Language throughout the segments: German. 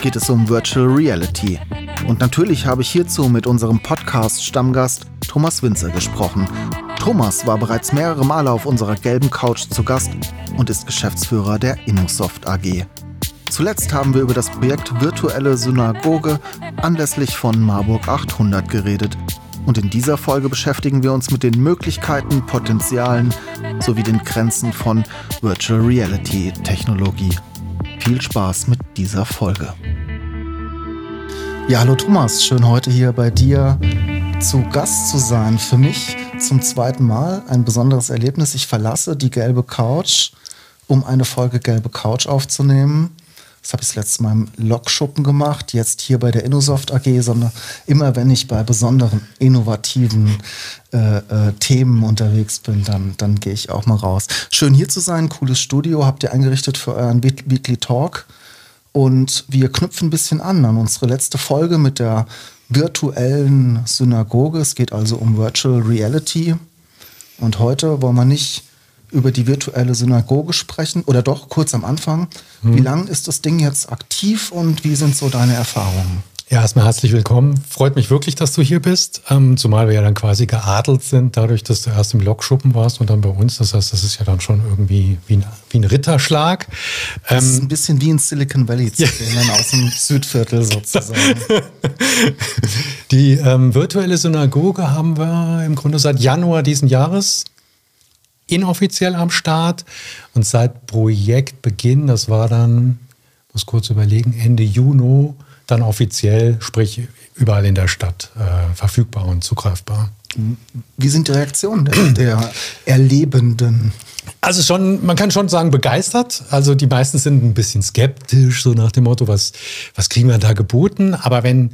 geht es um Virtual Reality. Und natürlich habe ich hierzu mit unserem Podcast-Stammgast Thomas Winzer gesprochen. Thomas war bereits mehrere Male auf unserer gelben Couch zu Gast und ist Geschäftsführer der Innosoft AG. Zuletzt haben wir über das Projekt Virtuelle Synagoge anlässlich von Marburg 800 geredet. Und in dieser Folge beschäftigen wir uns mit den Möglichkeiten, Potenzialen sowie den Grenzen von Virtual Reality Technologie. Viel Spaß mit dieser Folge. Ja, hallo Thomas, schön heute hier bei dir zu Gast zu sein. Für mich zum zweiten Mal ein besonderes Erlebnis. Ich verlasse die gelbe Couch, um eine Folge gelbe Couch aufzunehmen. Das habe ich das letzte Mal im Lokschuppen gemacht, jetzt hier bei der Innosoft AG, sondern immer wenn ich bei besonderen, innovativen äh, äh, Themen unterwegs bin, dann, dann gehe ich auch mal raus. Schön hier zu sein, cooles Studio habt ihr eingerichtet für euren Weekly Talk. Und wir knüpfen ein bisschen an an unsere letzte Folge mit der virtuellen Synagoge. Es geht also um Virtual Reality. Und heute wollen wir nicht über die virtuelle Synagoge sprechen oder doch kurz am Anfang. Hm. Wie lange ist das Ding jetzt aktiv und wie sind so deine Erfahrungen? Ja, erstmal herzlich willkommen. Freut mich wirklich, dass du hier bist. Ähm, zumal wir ja dann quasi geadelt sind, dadurch, dass du erst im Lokschuppen warst und dann bei uns. Das heißt, das ist ja dann schon irgendwie wie ein, wie ein Ritterschlag. Das ähm, ist ein bisschen wie in Silicon Valley zu sehen, dann aus dem Südviertel sozusagen. Die ähm, virtuelle Synagoge haben wir im Grunde seit Januar diesen Jahres inoffiziell am Start. Und seit Projektbeginn, das war dann, muss kurz überlegen, Ende Juni, dann offiziell, sprich überall in der Stadt äh, verfügbar und zugreifbar. Wie sind die Reaktionen der, der Erlebenden? Also schon, man kann schon sagen, begeistert. Also die meisten sind ein bisschen skeptisch, so nach dem Motto, was, was kriegen wir da geboten? Aber wenn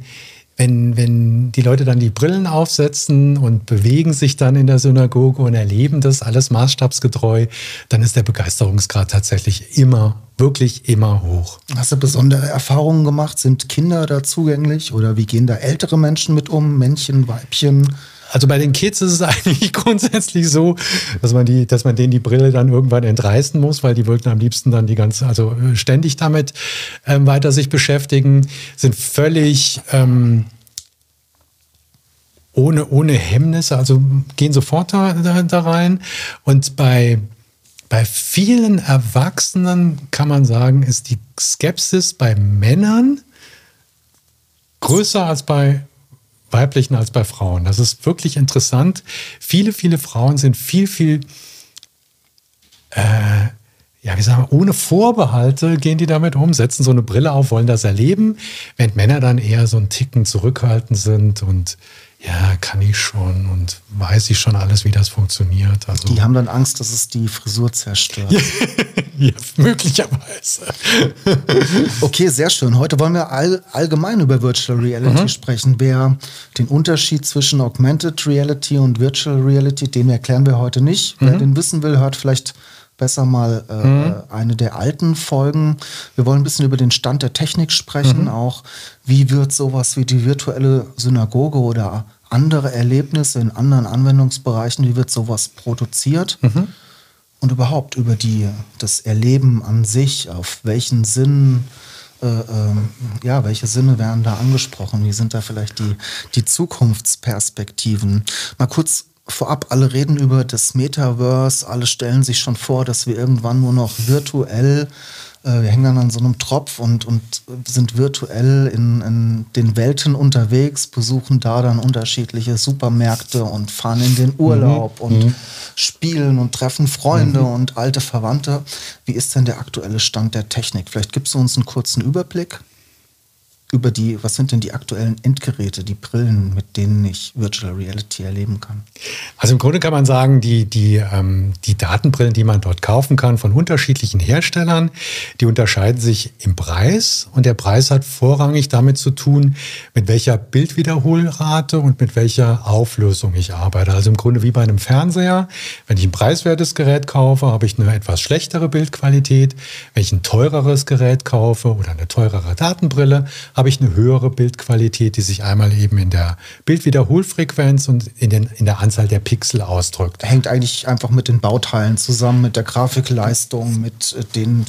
wenn, wenn die Leute dann die Brillen aufsetzen und bewegen sich dann in der Synagoge und erleben das alles maßstabsgetreu, dann ist der Begeisterungsgrad tatsächlich immer, wirklich immer hoch. Hast du besondere Erfahrungen gemacht? Sind Kinder da zugänglich oder wie gehen da ältere Menschen mit um? Männchen, Weibchen? Also bei den Kids ist es eigentlich grundsätzlich so, dass man die, dass man denen die Brille dann irgendwann entreißen muss, weil die wollten am liebsten dann die ganze, also äh, ständig damit ähm, weiter sich beschäftigen, sind völlig ähm, ohne, ohne Hemmnisse, also gehen sofort da, da, da rein. Und bei, bei vielen Erwachsenen kann man sagen, ist die Skepsis bei Männern größer als bei weiblichen als bei Frauen. Das ist wirklich interessant. Viele, viele Frauen sind viel, viel, äh, ja, wie sagen wir, ohne Vorbehalte gehen die damit um, setzen so eine Brille auf, wollen das erleben, während Männer dann eher so ein Ticken zurückhaltend sind und ja, kann ich schon und weiß ich schon alles, wie das funktioniert. Also die haben dann Angst, dass es die Frisur zerstört. ja, möglicherweise. okay, sehr schön. Heute wollen wir all, allgemein über Virtual Reality mhm. sprechen. Wer den Unterschied zwischen Augmented Reality und Virtual Reality, den erklären wir heute nicht. Mhm. Wer den wissen will, hört vielleicht besser mal äh, mhm. eine der alten Folgen. Wir wollen ein bisschen über den Stand der Technik sprechen, mhm. auch wie wird sowas wie die virtuelle Synagoge oder andere Erlebnisse in anderen Anwendungsbereichen, wie wird sowas produziert mhm. und überhaupt über die, das Erleben an sich, auf welchen Sinn, äh, äh, ja, welche Sinne werden da angesprochen, wie sind da vielleicht die, die Zukunftsperspektiven. Mal kurz vorab, alle reden über das Metaverse, alle stellen sich schon vor, dass wir irgendwann nur noch virtuell wir hängen dann an so einem Tropf und, und sind virtuell in, in den Welten unterwegs, besuchen da dann unterschiedliche Supermärkte und fahren in den Urlaub mhm. und mhm. spielen und treffen Freunde mhm. und alte Verwandte. Wie ist denn der aktuelle Stand der Technik? Vielleicht gibst du uns einen kurzen Überblick. Über die, was sind denn die aktuellen Endgeräte, die Brillen, mit denen ich Virtual Reality erleben kann? Also im Grunde kann man sagen, die, die, ähm, die Datenbrillen, die man dort kaufen kann von unterschiedlichen Herstellern, die unterscheiden sich im Preis und der Preis hat vorrangig damit zu tun, mit welcher Bildwiederholrate und mit welcher Auflösung ich arbeite. Also im Grunde wie bei einem Fernseher. Wenn ich ein preiswertes Gerät kaufe, habe ich eine etwas schlechtere Bildqualität. Wenn ich ein teureres Gerät kaufe oder eine teurere Datenbrille, habe ich eine höhere Bildqualität, die sich einmal eben in der Bildwiederholfrequenz und in, den, in der Anzahl der Pixel ausdrückt. Hängt eigentlich einfach mit den Bauteilen zusammen, mit der Grafikleistung, mit den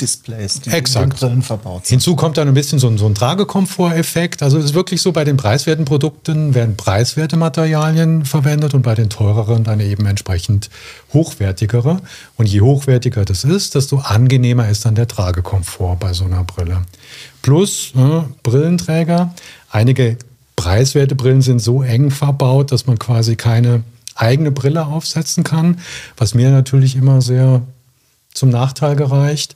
Displays, die Exakt. in den Brillen verbaut sind. Hinzu kommt dann ein bisschen so ein, so ein Tragekomforteffekt. Also es ist wirklich so, bei den preiswerten Produkten werden preiswerte Materialien verwendet und bei den teureren dann eben entsprechend hochwertigere. Und je hochwertiger das ist, desto angenehmer ist dann der Tragekomfort bei so einer Brille. Plus äh, Brillenträger. Einige preiswerte Brillen sind so eng verbaut, dass man quasi keine eigene Brille aufsetzen kann, was mir natürlich immer sehr zum Nachteil gereicht,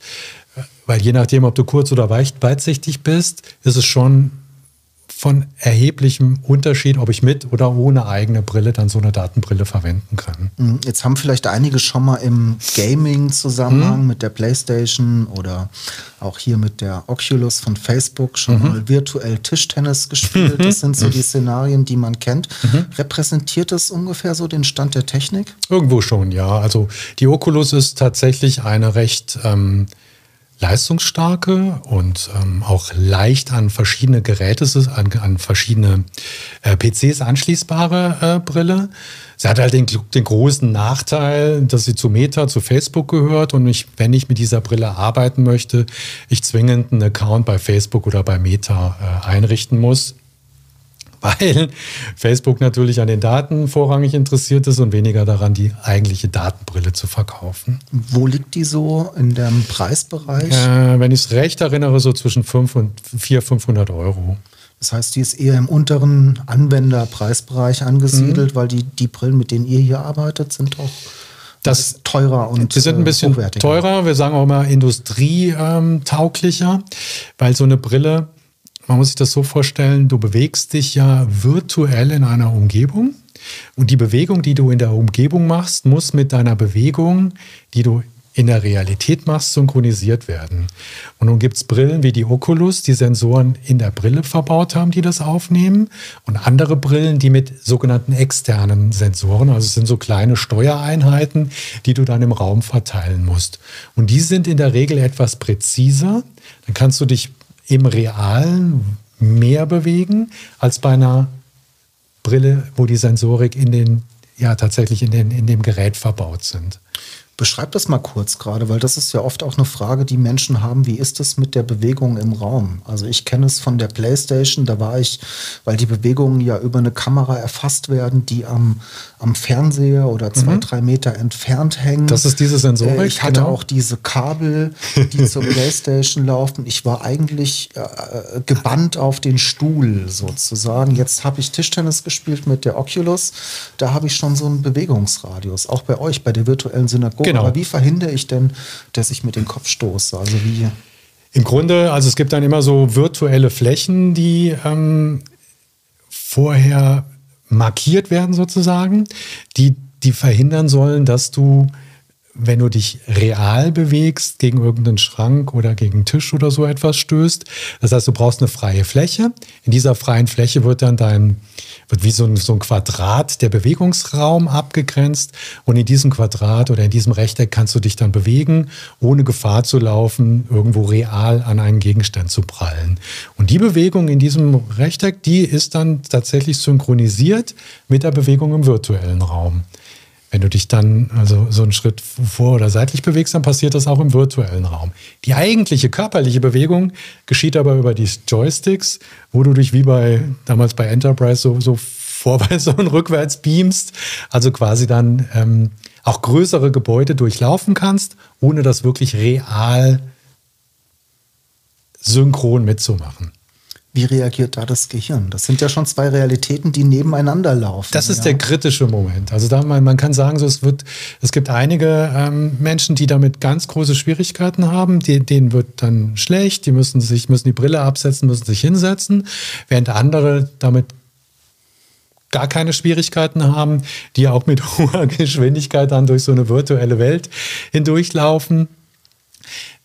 weil je nachdem, ob du kurz oder weitsichtig bist, ist es schon von erheblichem Unterschied, ob ich mit oder ohne eigene Brille dann so eine Datenbrille verwenden kann. Mhm. Jetzt haben vielleicht einige schon mal im Gaming-Zusammenhang mhm. mit der PlayStation oder auch hier mit der Oculus von Facebook schon mhm. mal virtuell Tischtennis gespielt. Mhm. Das sind so die Szenarien, die man kennt. Mhm. Repräsentiert das ungefähr so den Stand der Technik? Irgendwo schon, ja. Also die Oculus ist tatsächlich eine recht ähm, leistungsstarke und ähm, auch leicht an verschiedene Geräte, an, an verschiedene äh, PCs anschließbare äh, Brille. Sie hat halt den, den, großen Nachteil, dass sie zu Meta, zu Facebook gehört und ich, wenn ich mit dieser Brille arbeiten möchte, ich zwingend einen Account bei Facebook oder bei Meta äh, einrichten muss weil Facebook natürlich an den Daten vorrangig interessiert ist und weniger daran, die eigentliche Datenbrille zu verkaufen. Wo liegt die so in dem Preisbereich? Äh, wenn ich es recht erinnere, so zwischen 5 und 400, 500 Euro. Das heißt, die ist eher im unteren Anwenderpreisbereich angesiedelt, mhm. weil die, die Brillen, mit denen ihr hier arbeitet, sind doch das teurer und Sie sind ein bisschen teurer. Wir sagen auch mal industrietauglicher, weil so eine Brille man muss sich das so vorstellen, du bewegst dich ja virtuell in einer Umgebung und die Bewegung, die du in der Umgebung machst, muss mit deiner Bewegung, die du in der Realität machst, synchronisiert werden. Und nun gibt es Brillen wie die Oculus, die Sensoren in der Brille verbaut haben, die das aufnehmen. Und andere Brillen, die mit sogenannten externen Sensoren, also es sind so kleine Steuereinheiten, die du dann im Raum verteilen musst. Und die sind in der Regel etwas präziser. Dann kannst du dich im Realen mehr bewegen als bei einer Brille, wo die Sensorik in den, ja, tatsächlich in, den, in dem Gerät verbaut sind. Beschreib das mal kurz gerade, weil das ist ja oft auch eine Frage, die Menschen haben. Wie ist es mit der Bewegung im Raum? Also ich kenne es von der PlayStation, da war ich, weil die Bewegungen ja über eine Kamera erfasst werden, die am, am Fernseher oder zwei, mhm. drei Meter entfernt hängen. Das ist diese Sensorik. Äh, ich hatte genau. auch diese Kabel, die zur PlayStation laufen. Ich war eigentlich äh, äh, gebannt auf den Stuhl sozusagen. Jetzt habe ich Tischtennis gespielt mit der Oculus. Da habe ich schon so einen Bewegungsradius. Auch bei euch, bei der virtuellen Synagoge Genau. Aber wie verhindere ich denn, dass ich mit dem Kopf stoße? Also wie? Im Grunde, also es gibt dann immer so virtuelle Flächen, die ähm, vorher markiert werden sozusagen, die, die verhindern sollen, dass du wenn du dich real bewegst, gegen irgendeinen Schrank oder gegen einen Tisch oder so etwas stößt. Das heißt, du brauchst eine freie Fläche. In dieser freien Fläche wird dann dein, wird wie so ein, so ein Quadrat der Bewegungsraum abgegrenzt. Und in diesem Quadrat oder in diesem Rechteck kannst du dich dann bewegen, ohne Gefahr zu laufen, irgendwo real an einen Gegenstand zu prallen. Und die Bewegung in diesem Rechteck, die ist dann tatsächlich synchronisiert mit der Bewegung im virtuellen Raum. Wenn du dich dann also so einen Schritt vor oder seitlich bewegst, dann passiert das auch im virtuellen Raum. Die eigentliche körperliche Bewegung geschieht aber über die Joysticks, wo du dich wie bei damals bei Enterprise so, so vorwärts und rückwärts beamst, also quasi dann ähm, auch größere Gebäude durchlaufen kannst, ohne das wirklich real synchron mitzumachen. Wie reagiert da das Gehirn? Das sind ja schon zwei Realitäten, die nebeneinander laufen. Das ist ja. der kritische Moment. Also da man, man kann sagen, so, es, wird, es gibt einige ähm, Menschen, die damit ganz große Schwierigkeiten haben. Die, denen wird dann schlecht, die müssen sich müssen die Brille absetzen, müssen sich hinsetzen, während andere damit gar keine Schwierigkeiten haben, die auch mit hoher Geschwindigkeit dann durch so eine virtuelle Welt hindurchlaufen.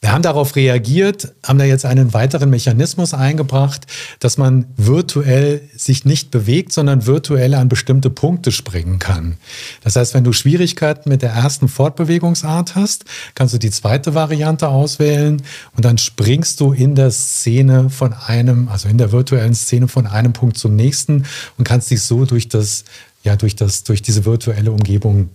Wir haben darauf reagiert, haben da jetzt einen weiteren Mechanismus eingebracht, dass man virtuell sich nicht bewegt, sondern virtuell an bestimmte Punkte springen kann. Das heißt, wenn du Schwierigkeiten mit der ersten Fortbewegungsart hast, kannst du die zweite Variante auswählen und dann springst du in der Szene von einem, also in der virtuellen Szene von einem Punkt zum nächsten und kannst dich so durch das, ja, durch das, durch diese virtuelle Umgebung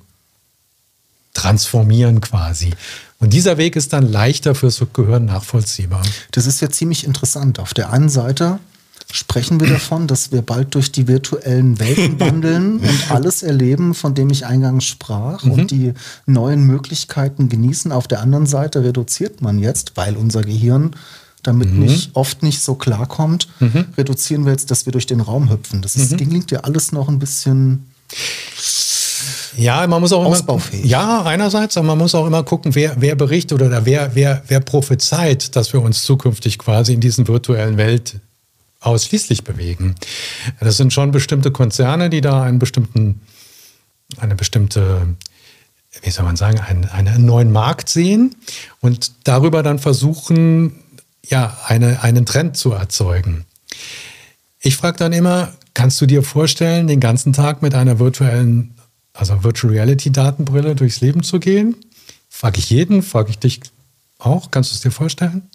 transformieren quasi. Und dieser Weg ist dann leichter fürs Gehirn nachvollziehbar. Das ist ja ziemlich interessant. Auf der einen Seite sprechen wir davon, dass wir bald durch die virtuellen Welten wandeln und alles erleben, von dem ich eingangs sprach mhm. und die neuen Möglichkeiten genießen. Auf der anderen Seite reduziert man jetzt, weil unser Gehirn damit mhm. nicht oft nicht so klarkommt, mhm. reduzieren wir jetzt, dass wir durch den Raum hüpfen. Das ist, mhm. klingt ja alles noch ein bisschen ja, man muss auch immer, ja, einerseits, aber man muss auch immer gucken, wer, wer berichtet oder wer, wer, wer prophezeit, dass wir uns zukünftig quasi in diesen virtuellen Welt ausschließlich bewegen. Das sind schon bestimmte Konzerne, die da einen bestimmten, eine bestimmte, wie soll man sagen, einen, einen neuen Markt sehen und darüber dann versuchen, ja, eine, einen Trend zu erzeugen. Ich frage dann immer, kannst du dir vorstellen, den ganzen Tag mit einer virtuellen also Virtual Reality Datenbrille durchs Leben zu gehen? Frage ich jeden, frage ich dich auch. Kannst du es dir vorstellen?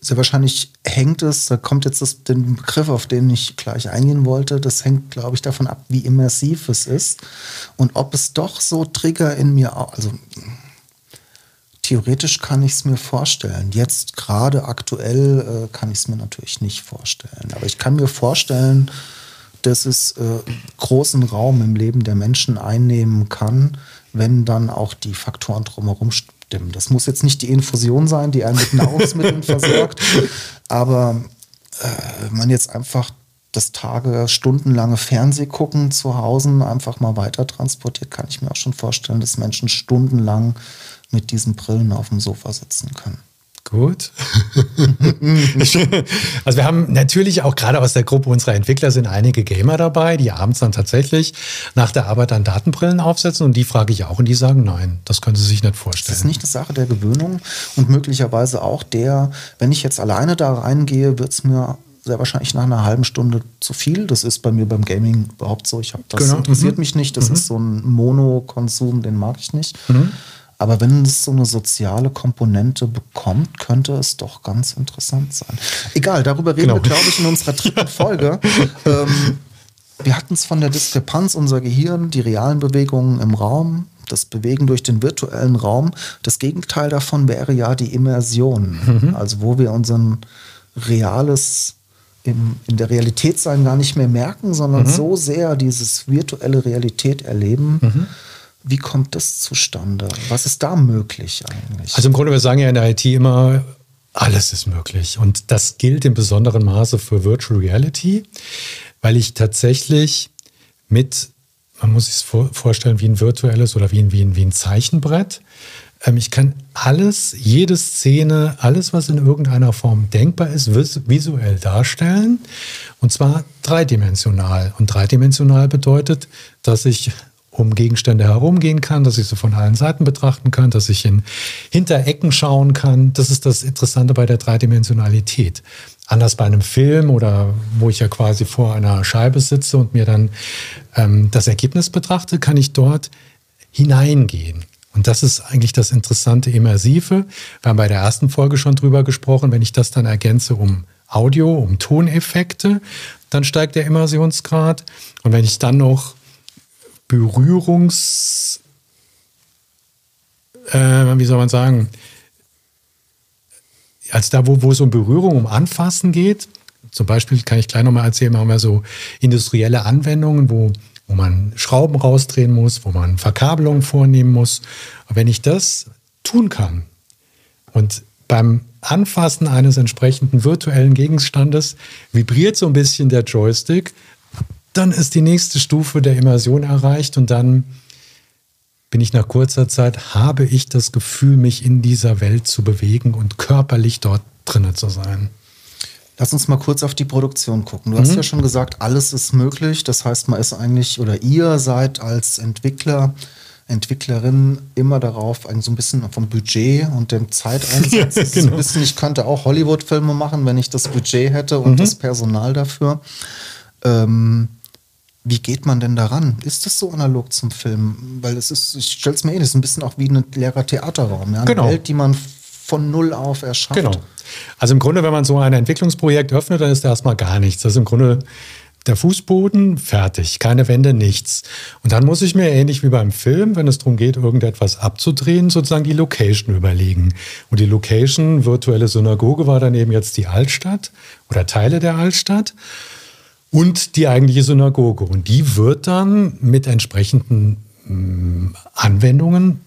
Sehr wahrscheinlich hängt es, da kommt jetzt das, den Begriff, auf den ich gleich eingehen wollte, das hängt, glaube ich, davon ab, wie immersiv es ist und ob es doch so Trigger in mir, also theoretisch kann ich es mir vorstellen. Jetzt gerade aktuell äh, kann ich es mir natürlich nicht vorstellen. Aber ich kann mir vorstellen, dass es äh, großen Raum im Leben der Menschen einnehmen kann, wenn dann auch die Faktoren drumherum stimmen. Das muss jetzt nicht die Infusion sein, die einen mit Nahrungsmitteln versorgt, aber äh, man jetzt einfach das Tage, stundenlange Fernseh gucken zu Hause einfach mal weiter transportiert, kann ich mir auch schon vorstellen, dass Menschen stundenlang mit diesen Brillen auf dem Sofa sitzen können. Gut. also wir haben natürlich auch gerade aus der Gruppe unserer Entwickler sind einige Gamer dabei, die abends dann tatsächlich nach der Arbeit dann Datenbrillen aufsetzen und die frage ich auch und die sagen nein, das können sie sich nicht vorstellen. Das ist nicht eine Sache der Gewöhnung und möglicherweise auch der, wenn ich jetzt alleine da reingehe, wird es mir sehr wahrscheinlich nach einer halben Stunde zu viel. Das ist bei mir beim Gaming überhaupt so. Ich habe das genau. interessiert mhm. mich nicht. Das mhm. ist so ein Monokonsum, den mag ich nicht. Mhm. Aber wenn es so eine soziale Komponente bekommt, könnte es doch ganz interessant sein. Egal, darüber reden genau. wir, glaube ich, in unserer dritten Folge. ähm, wir hatten es von der Diskrepanz unser Gehirn, die realen Bewegungen im Raum, das Bewegen durch den virtuellen Raum. Das Gegenteil davon wäre ja die Immersion, mhm. also wo wir unseren reales im, in der Realität sein gar nicht mehr merken, sondern mhm. so sehr dieses virtuelle Realität erleben. Mhm wie kommt das zustande? Was ist da möglich eigentlich? Also im Grunde, wir sagen ja in der IT immer, alles ist möglich. Und das gilt im besonderen Maße für Virtual Reality, weil ich tatsächlich mit, man muss sich vorstellen, wie ein virtuelles oder wie ein, wie ein, wie ein Zeichenbrett. Ähm, ich kann alles, jede Szene, alles, was in irgendeiner Form denkbar ist, visuell darstellen. Und zwar dreidimensional. Und dreidimensional bedeutet, dass ich um Gegenstände herumgehen kann, dass ich sie von allen Seiten betrachten kann, dass ich in Hinterecken schauen kann. Das ist das Interessante bei der Dreidimensionalität. Anders bei einem Film oder wo ich ja quasi vor einer Scheibe sitze und mir dann ähm, das Ergebnis betrachte, kann ich dort hineingehen. Und das ist eigentlich das interessante Immersive. Wir haben bei der ersten Folge schon drüber gesprochen. Wenn ich das dann ergänze um Audio, um Toneffekte, dann steigt der Immersionsgrad. Und wenn ich dann noch Berührungs, äh, wie soll man sagen, als da, wo, wo es um Berührung, um Anfassen geht, zum Beispiel kann ich gleich nochmal erzählen, haben wir so industrielle Anwendungen, wo, wo man Schrauben rausdrehen muss, wo man Verkabelungen vornehmen muss. Und wenn ich das tun kann und beim Anfassen eines entsprechenden virtuellen Gegenstandes vibriert so ein bisschen der Joystick. Dann ist die nächste Stufe der Immersion erreicht und dann bin ich nach kurzer Zeit, habe ich das Gefühl, mich in dieser Welt zu bewegen und körperlich dort drinnen zu sein. Lass uns mal kurz auf die Produktion gucken. Du mhm. hast ja schon gesagt, alles ist möglich. Das heißt, man ist eigentlich, oder ihr seid als Entwickler, Entwicklerin immer darauf, so ein bisschen vom Budget und dem Zeiteinsatz. Ja, genau. ein bisschen, ich könnte auch Hollywood-Filme machen, wenn ich das Budget hätte und mhm. das Personal dafür. Ähm, wie geht man denn daran? Ist das so analog zum Film? Weil es ist, ich stelle es mir eh, das ist ein bisschen auch wie ein leerer Theaterraum. Ja? Eine genau. Welt, die man von null auf erschafft. Genau. Also im Grunde, wenn man so ein Entwicklungsprojekt öffnet, dann ist da erstmal gar nichts. Das ist im Grunde der Fußboden, fertig, keine Wände, nichts. Und dann muss ich mir ähnlich wie beim Film, wenn es darum geht, irgendetwas abzudrehen, sozusagen die Location überlegen. Und die Location, virtuelle Synagoge, war dann eben jetzt die Altstadt oder Teile der Altstadt und die eigentliche Synagoge. Und die wird dann mit entsprechenden mm, Anwendungen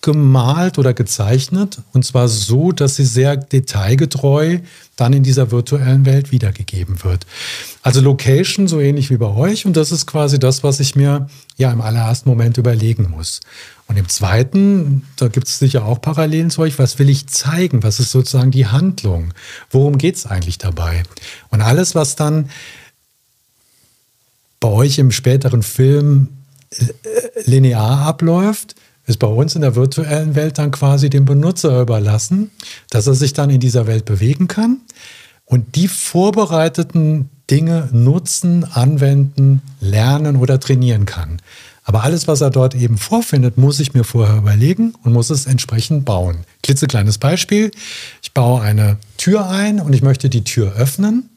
gemalt oder gezeichnet und zwar so, dass sie sehr detailgetreu dann in dieser virtuellen Welt wiedergegeben wird. Also Location so ähnlich wie bei euch und das ist quasi das, was ich mir ja im allerersten Moment überlegen muss. Und im zweiten, da gibt es sicher auch Parallelen zu euch, was will ich zeigen? Was ist sozusagen die Handlung? Worum geht es eigentlich dabei? Und alles, was dann bei euch im späteren Film äh, linear abläuft, ist bei uns in der virtuellen Welt dann quasi dem Benutzer überlassen, dass er sich dann in dieser Welt bewegen kann und die vorbereiteten Dinge nutzen, anwenden, lernen oder trainieren kann. Aber alles, was er dort eben vorfindet, muss ich mir vorher überlegen und muss es entsprechend bauen. Klitzekleines Beispiel. Ich baue eine Tür ein und ich möchte die Tür öffnen.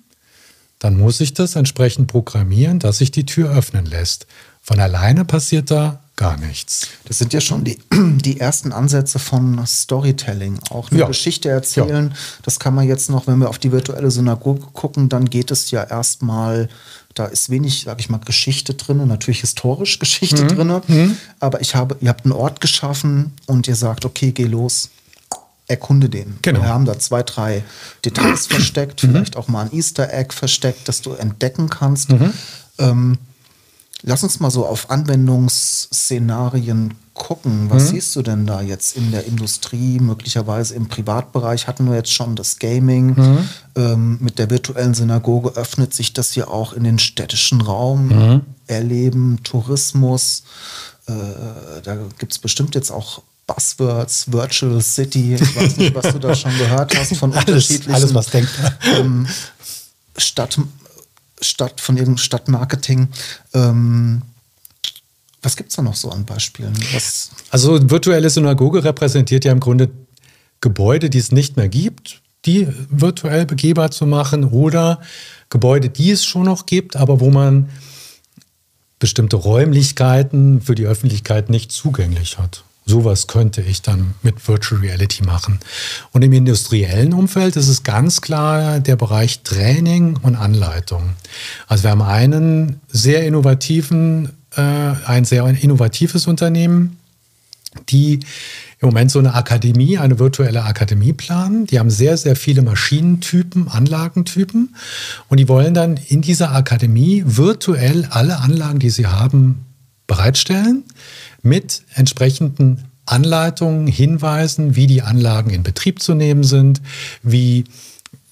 Dann muss ich das entsprechend programmieren, dass sich die Tür öffnen lässt. Von alleine passiert da gar nichts. Das sind ja schon die, die ersten Ansätze von Storytelling. Auch eine ja. Geschichte erzählen, ja. das kann man jetzt noch, wenn wir auf die virtuelle Synagoge gucken, dann geht es ja erstmal, da ist wenig, sag ich mal, Geschichte drin, natürlich historisch Geschichte mhm. drin, mhm. aber ich habe, ihr habt einen Ort geschaffen und ihr sagt, okay, geh los. Erkunde den. Genau. Wir haben da zwei, drei Details versteckt, mhm. vielleicht auch mal ein Easter Egg versteckt, das du entdecken kannst. Mhm. Ähm, Lass uns mal so auf Anwendungsszenarien gucken. Was mhm. siehst du denn da jetzt in der Industrie, möglicherweise im Privatbereich? Hatten wir jetzt schon das Gaming. Mhm. Ähm, mit der virtuellen Synagoge öffnet sich das hier auch in den städtischen Raum. Mhm. Erleben, Tourismus. Äh, da gibt es bestimmt jetzt auch Buzzwords, Virtual City. Ich weiß nicht, was du da schon gehört hast von alles, unterschiedlichen alles, was denkt. Ähm, Stadt, Stadt, von irgendeinem Stadtmarketing. Ähm, was gibt es da noch so an Beispielen? Was also virtuelle Synagoge repräsentiert ja im Grunde Gebäude, die es nicht mehr gibt, die virtuell begehbar zu machen oder Gebäude, die es schon noch gibt, aber wo man bestimmte Räumlichkeiten für die Öffentlichkeit nicht zugänglich hat. Sowas könnte ich dann mit Virtual Reality machen. Und im industriellen Umfeld ist es ganz klar der Bereich Training und Anleitung. Also wir haben einen sehr innovativen, äh, ein sehr innovatives Unternehmen, die im Moment so eine Akademie, eine virtuelle Akademie planen. Die haben sehr, sehr viele Maschinentypen, Anlagentypen und die wollen dann in dieser Akademie virtuell alle Anlagen, die sie haben, bereitstellen mit entsprechenden Anleitungen, Hinweisen, wie die Anlagen in Betrieb zu nehmen sind, wie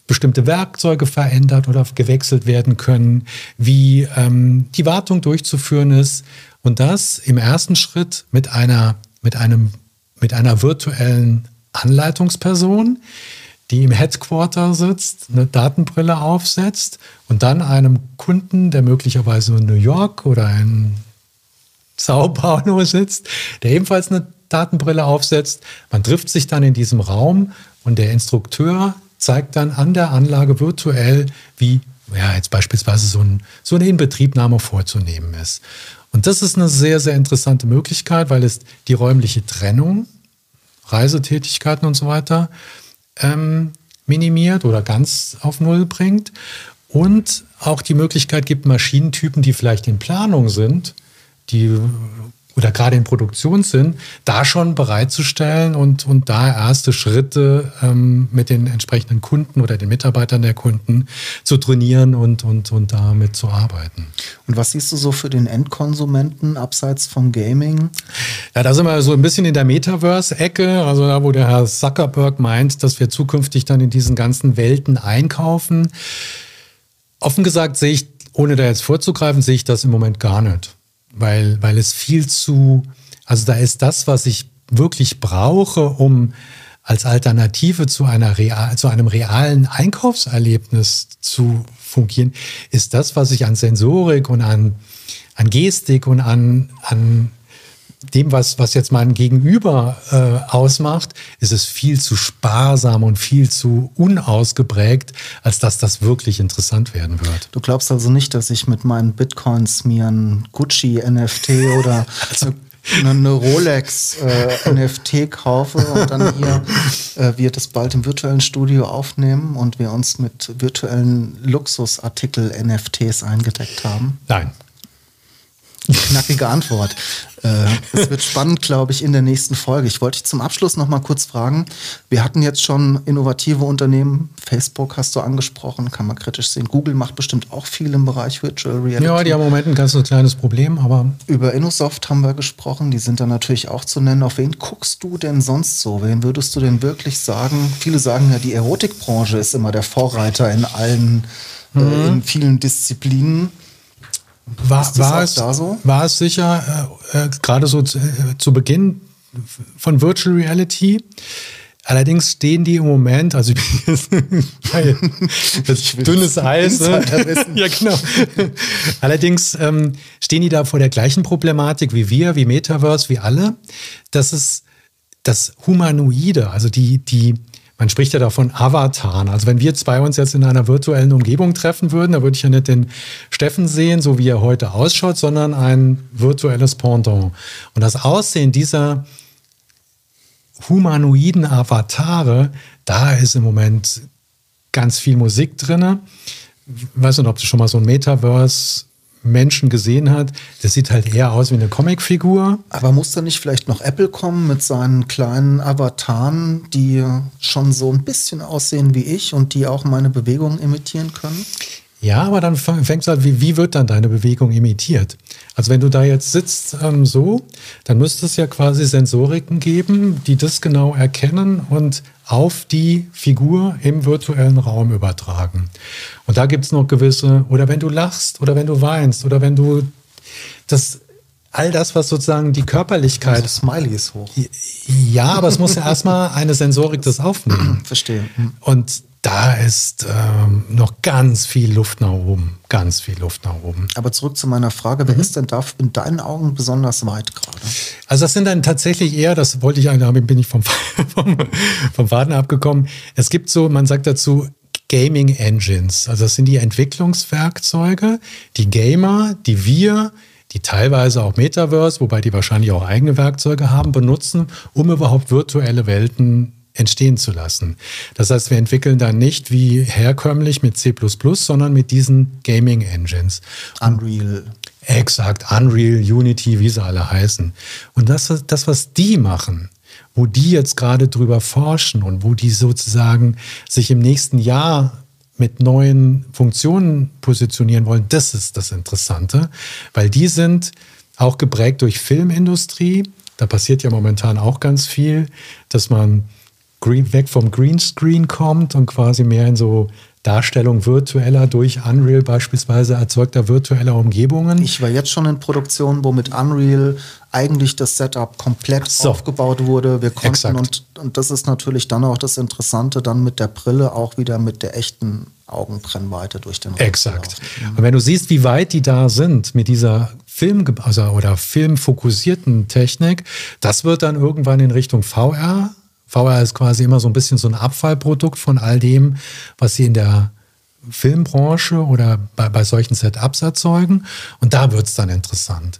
bestimmte Werkzeuge verändert oder gewechselt werden können, wie ähm, die Wartung durchzuführen ist. Und das im ersten Schritt mit einer, mit einem, mit einer virtuellen Anleitungsperson, die im Headquarter sitzt, eine Datenbrille aufsetzt und dann einem Kunden, der möglicherweise in New York oder in Sao Paulo sitzt, der ebenfalls eine Datenbrille aufsetzt. Man trifft sich dann in diesem Raum und der Instrukteur zeigt dann an der Anlage virtuell, wie ja, jetzt beispielsweise so, ein, so eine Inbetriebnahme vorzunehmen ist. Und das ist eine sehr, sehr interessante Möglichkeit, weil es die räumliche Trennung, Reisetätigkeiten und so weiter ähm, minimiert oder ganz auf Null bringt und auch die Möglichkeit gibt, Maschinentypen, die vielleicht in Planung sind, die oder gerade in Produktion sind, da schon bereitzustellen und, und da erste Schritte ähm, mit den entsprechenden Kunden oder den Mitarbeitern der Kunden zu trainieren und, und, und damit zu arbeiten. Und was siehst du so für den Endkonsumenten abseits vom Gaming? Ja, da sind wir so ein bisschen in der Metaverse-Ecke, also da, wo der Herr Zuckerberg meint, dass wir zukünftig dann in diesen ganzen Welten einkaufen. Offen gesagt sehe ich, ohne da jetzt vorzugreifen, sehe ich das im Moment gar nicht weil, weil es viel zu, also da ist das, was ich wirklich brauche, um als Alternative zu, einer real, zu einem realen Einkaufserlebnis zu fungieren, ist das, was ich an Sensorik und an, an Gestik und an, an dem, was, was jetzt mein Gegenüber äh, ausmacht, ist es viel zu sparsam und viel zu unausgeprägt, als dass das wirklich interessant werden wird. Du glaubst also nicht, dass ich mit meinen Bitcoins mir ein Gucci-NFT oder also, eine Rolex äh, NFT kaufe und dann hier äh, wir das bald im virtuellen Studio aufnehmen und wir uns mit virtuellen Luxusartikel NFTs eingedeckt haben? Nein, Knackige Antwort. Äh, es wird spannend, glaube ich, in der nächsten Folge. Ich wollte dich zum Abschluss noch mal kurz fragen. Wir hatten jetzt schon innovative Unternehmen. Facebook hast du angesprochen, kann man kritisch sehen. Google macht bestimmt auch viel im Bereich Virtual Reality. Ja, die haben im Moment ein ganz so kleines Problem, aber. Über Innosoft haben wir gesprochen. Die sind da natürlich auch zu nennen. Auf wen guckst du denn sonst so? Wen würdest du denn wirklich sagen? Viele sagen ja, die Erotikbranche ist immer der Vorreiter in allen, äh, mhm. äh, in vielen Disziplinen. War, war, es, so? war es sicher, äh, äh, gerade so zu, äh, zu, Beginn von Virtual Reality. Allerdings stehen die im Moment, also dünnes Eis. Ne? ja, genau. Allerdings ähm, stehen die da vor der gleichen Problematik wie wir, wie Metaverse, wie alle. Das ist das Humanoide, also die, die, man spricht ja davon Avataren. Also wenn wir zwei uns jetzt in einer virtuellen Umgebung treffen würden, da würde ich ja nicht den Steffen sehen, so wie er heute ausschaut, sondern ein virtuelles Pendant. Und das Aussehen dieser humanoiden Avatare, da ist im Moment ganz viel Musik drin. Ich weiß nicht, ob du schon mal so ein Metaverse Menschen gesehen hat, das sieht halt eher aus wie eine Comicfigur. Aber muss da nicht vielleicht noch Apple kommen mit seinen kleinen Avataren, die schon so ein bisschen aussehen wie ich und die auch meine Bewegungen imitieren können? Ja, aber dann fängst du halt, wie, wie wird dann deine Bewegung imitiert? Also wenn du da jetzt sitzt ähm, so, dann müsste es ja quasi Sensoriken geben, die das genau erkennen und auf die Figur im virtuellen Raum übertragen. Und da gibt es noch gewisse, oder wenn du lachst, oder wenn du weinst, oder wenn du das all das, was sozusagen die Körperlichkeit. Also Smiley ist hoch. Ja, aber es muss ja erstmal eine Sensorik das aufnehmen. Verstehe. Und da ist ähm, noch ganz viel Luft nach oben. Ganz viel Luft nach oben. Aber zurück zu meiner Frage, wer mhm. ist denn da in deinen Augen besonders weit gerade? Also das sind dann tatsächlich eher, das wollte ich eigentlich, bin ich vom, vom, vom Faden abgekommen. Es gibt so, man sagt dazu, Gaming Engines. Also das sind die Entwicklungswerkzeuge, die Gamer, die wir, die teilweise auch Metaverse, wobei die wahrscheinlich auch eigene Werkzeuge haben, benutzen, um überhaupt virtuelle Welten entstehen zu lassen. Das heißt, wir entwickeln da nicht wie herkömmlich mit C++, sondern mit diesen Gaming Engines. Unreal. Exakt, Unreal, Unity, wie sie alle heißen. Und das, das was die machen, wo die jetzt gerade drüber forschen und wo die sozusagen sich im nächsten Jahr mit neuen Funktionen positionieren wollen, das ist das Interessante, weil die sind auch geprägt durch Filmindustrie. Da passiert ja momentan auch ganz viel, dass man green, weg vom Greenscreen kommt und quasi mehr in so Darstellung virtueller durch Unreal beispielsweise erzeugter virtueller Umgebungen. Ich war jetzt schon in Produktion, wo mit Unreal eigentlich das Setup komplett so. aufgebaut wurde. Wir konnten und, und das ist natürlich dann auch das Interessante, dann mit der Brille auch wieder mit der echten Augenbrennweite durch den Raum Exakt. Und wenn du siehst, wie weit die da sind mit dieser Film also, oder filmfokussierten Technik, das wird dann irgendwann in Richtung VR VR ist quasi immer so ein bisschen so ein Abfallprodukt von all dem, was sie in der Filmbranche oder bei, bei solchen Setups erzeugen. Und da wird es dann interessant.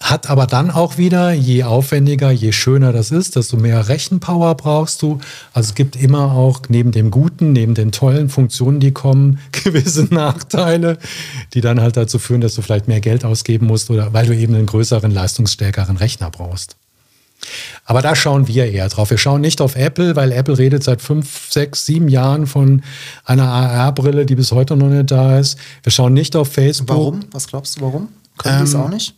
hat aber dann auch wieder, je aufwendiger, je schöner das ist, desto mehr Rechenpower brauchst du. Also es gibt immer auch neben dem Guten, neben den tollen Funktionen, die kommen, gewisse Nachteile, die dann halt dazu führen, dass du vielleicht mehr Geld ausgeben musst oder weil du eben einen größeren, leistungsstärkeren Rechner brauchst. Aber da schauen wir eher drauf. Wir schauen nicht auf Apple, weil Apple redet seit fünf, sechs, sieben Jahren von einer AR-Brille, die bis heute noch nicht da ist. Wir schauen nicht auf Facebook. Warum? Was glaubst du, warum? Können ähm, die es auch nicht?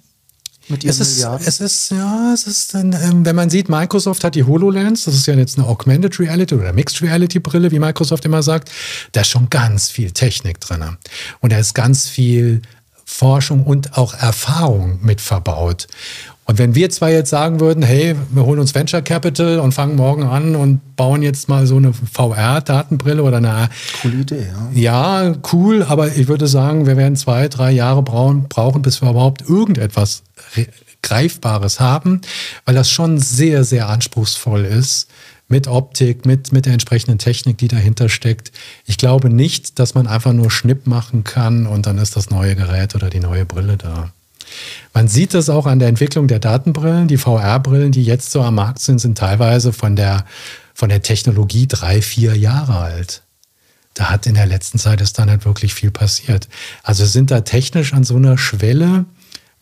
Mit ihren es ist, Milliarden? es ist, ja, es ist, ähm, wenn man sieht, Microsoft hat die HoloLens, das ist ja jetzt eine Augmented Reality oder Mixed Reality Brille, wie Microsoft immer sagt. Da ist schon ganz viel Technik drin. Und da ist ganz viel Forschung und auch Erfahrung mit verbaut. Und wenn wir zwar jetzt sagen würden, hey, wir holen uns Venture Capital und fangen morgen an und bauen jetzt mal so eine VR-Datenbrille oder eine. Coole Idee, ja. Ja, cool, aber ich würde sagen, wir werden zwei, drei Jahre brauchen, brauchen bis wir überhaupt irgendetwas Greifbares haben, weil das schon sehr, sehr anspruchsvoll ist mit Optik, mit, mit der entsprechenden Technik, die dahinter steckt. Ich glaube nicht, dass man einfach nur Schnipp machen kann und dann ist das neue Gerät oder die neue Brille da. Man sieht das auch an der Entwicklung der Datenbrillen. Die VR-Brillen, die jetzt so am Markt sind, sind teilweise von der, von der Technologie drei, vier Jahre alt. Da hat in der letzten Zeit ist da nicht wirklich viel passiert. Also sind da technisch an so einer Schwelle,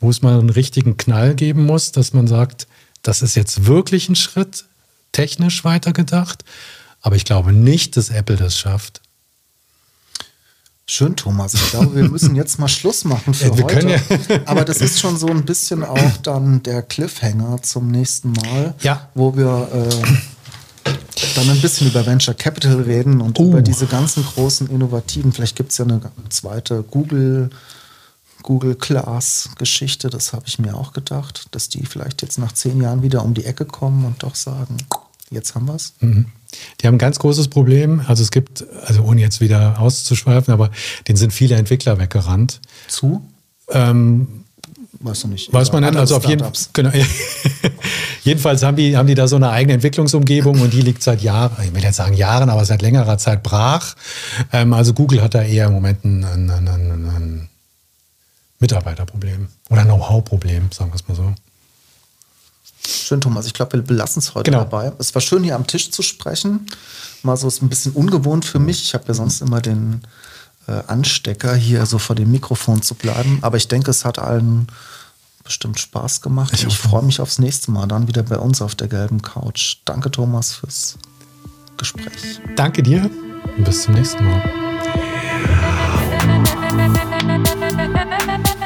wo es mal einen richtigen Knall geben muss, dass man sagt, das ist jetzt wirklich ein Schritt technisch weitergedacht. Aber ich glaube nicht, dass Apple das schafft. Schön, Thomas. Ich glaube, wir müssen jetzt mal Schluss machen für ja, heute. Ja Aber das ist schon so ein bisschen auch dann der Cliffhanger zum nächsten Mal, ja. wo wir äh, dann ein bisschen über Venture Capital reden und uh. über diese ganzen großen Innovativen. Vielleicht gibt es ja eine zweite Google, Google Class Geschichte. Das habe ich mir auch gedacht, dass die vielleicht jetzt nach zehn Jahren wieder um die Ecke kommen und doch sagen, jetzt haben wir es. Mhm. Die haben ein ganz großes Problem. Also es gibt, also ohne jetzt wieder auszuschweifen, aber denen sind viele Entwickler weggerannt. Zu? Ähm, Weiß du nicht. Weiß man nicht. Also auf jeden Fall. Genau. Jedenfalls haben die, haben die da so eine eigene Entwicklungsumgebung und die liegt seit Jahren, ich will jetzt sagen Jahren, aber seit längerer Zeit brach. Ähm, also Google hat da eher im Moment ein, ein, ein, ein Mitarbeiterproblem oder Know-how-Problem, sagen wir es mal so. Schön, Thomas. Ich glaube, wir belassen es heute genau. dabei. Es war schön, hier am Tisch zu sprechen. Mal so ist ein bisschen ungewohnt für mich. Ich habe ja sonst immer den äh, Anstecker, hier so vor dem Mikrofon zu bleiben. Aber ich denke, es hat allen bestimmt Spaß gemacht. Ich, ich freue mich aufs nächste Mal, dann wieder bei uns auf der gelben Couch. Danke, Thomas, fürs Gespräch. Danke dir und bis zum nächsten Mal.